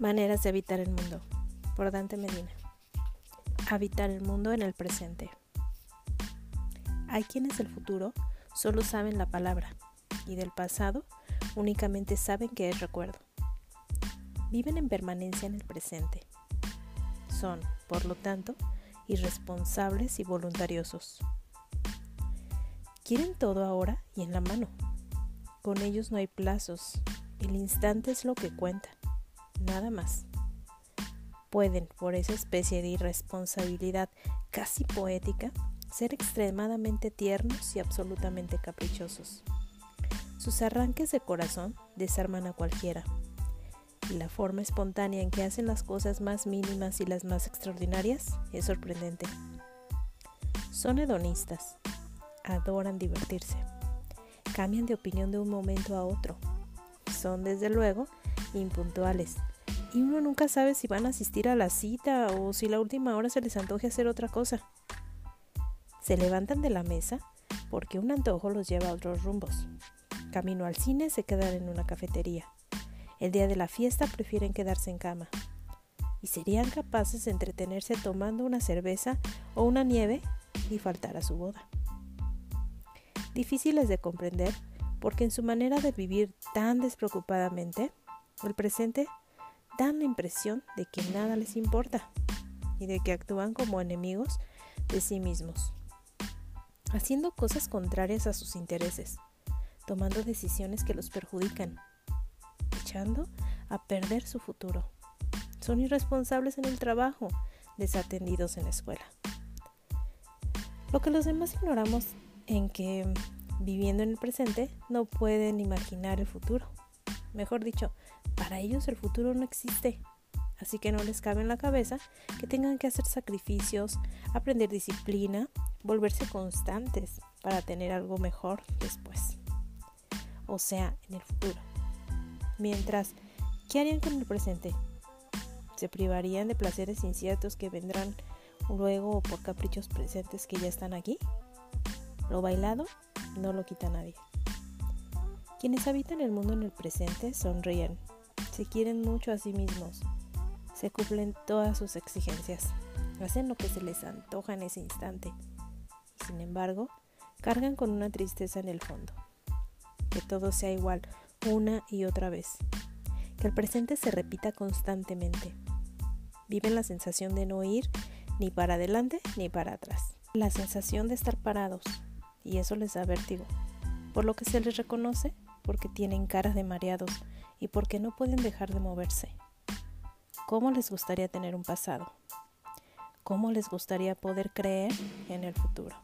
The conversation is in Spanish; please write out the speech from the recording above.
Maneras de habitar el mundo. Por Dante Medina. Habitar el mundo en el presente. Hay quienes del futuro solo saben la palabra y del pasado únicamente saben que es recuerdo. Viven en permanencia en el presente. Son, por lo tanto, irresponsables y voluntariosos. Quieren todo ahora y en la mano. Con ellos no hay plazos. El instante es lo que cuenta nada más. Pueden, por esa especie de irresponsabilidad casi poética, ser extremadamente tiernos y absolutamente caprichosos. Sus arranques de corazón desarman a cualquiera, y la forma espontánea en que hacen las cosas más mínimas y las más extraordinarias es sorprendente. Son hedonistas, adoran divertirse, cambian de opinión de un momento a otro, son desde luego impuntuales y uno nunca sabe si van a asistir a la cita o si la última hora se les antoje hacer otra cosa. Se levantan de la mesa porque un antojo los lleva a otros rumbos. Camino al cine se quedan en una cafetería. El día de la fiesta prefieren quedarse en cama. Y serían capaces de entretenerse tomando una cerveza o una nieve y faltar a su boda. Difíciles de comprender porque en su manera de vivir tan despreocupadamente, el presente dan la impresión de que nada les importa y de que actúan como enemigos de sí mismos, haciendo cosas contrarias a sus intereses, tomando decisiones que los perjudican, echando a perder su futuro. Son irresponsables en el trabajo, desatendidos en la escuela. Lo que los demás ignoramos en que viviendo en el presente no pueden imaginar el futuro. Mejor dicho, para ellos el futuro no existe. Así que no les cabe en la cabeza que tengan que hacer sacrificios, aprender disciplina, volverse constantes para tener algo mejor después. O sea, en el futuro. Mientras, ¿qué harían con el presente? ¿Se privarían de placeres inciertos que vendrán luego por caprichos presentes que ya están aquí? Lo bailado no lo quita nadie. Quienes habitan el mundo en el presente sonríen, se quieren mucho a sí mismos, se cumplen todas sus exigencias, hacen lo que se les antoja en ese instante. Sin embargo, cargan con una tristeza en el fondo. Que todo sea igual una y otra vez. Que el presente se repita constantemente. Viven la sensación de no ir ni para adelante ni para atrás. La sensación de estar parados. Y eso les da vértigo. Por lo que se les reconoce porque tienen caras de mareados y porque no pueden dejar de moverse. ¿Cómo les gustaría tener un pasado? ¿Cómo les gustaría poder creer en el futuro?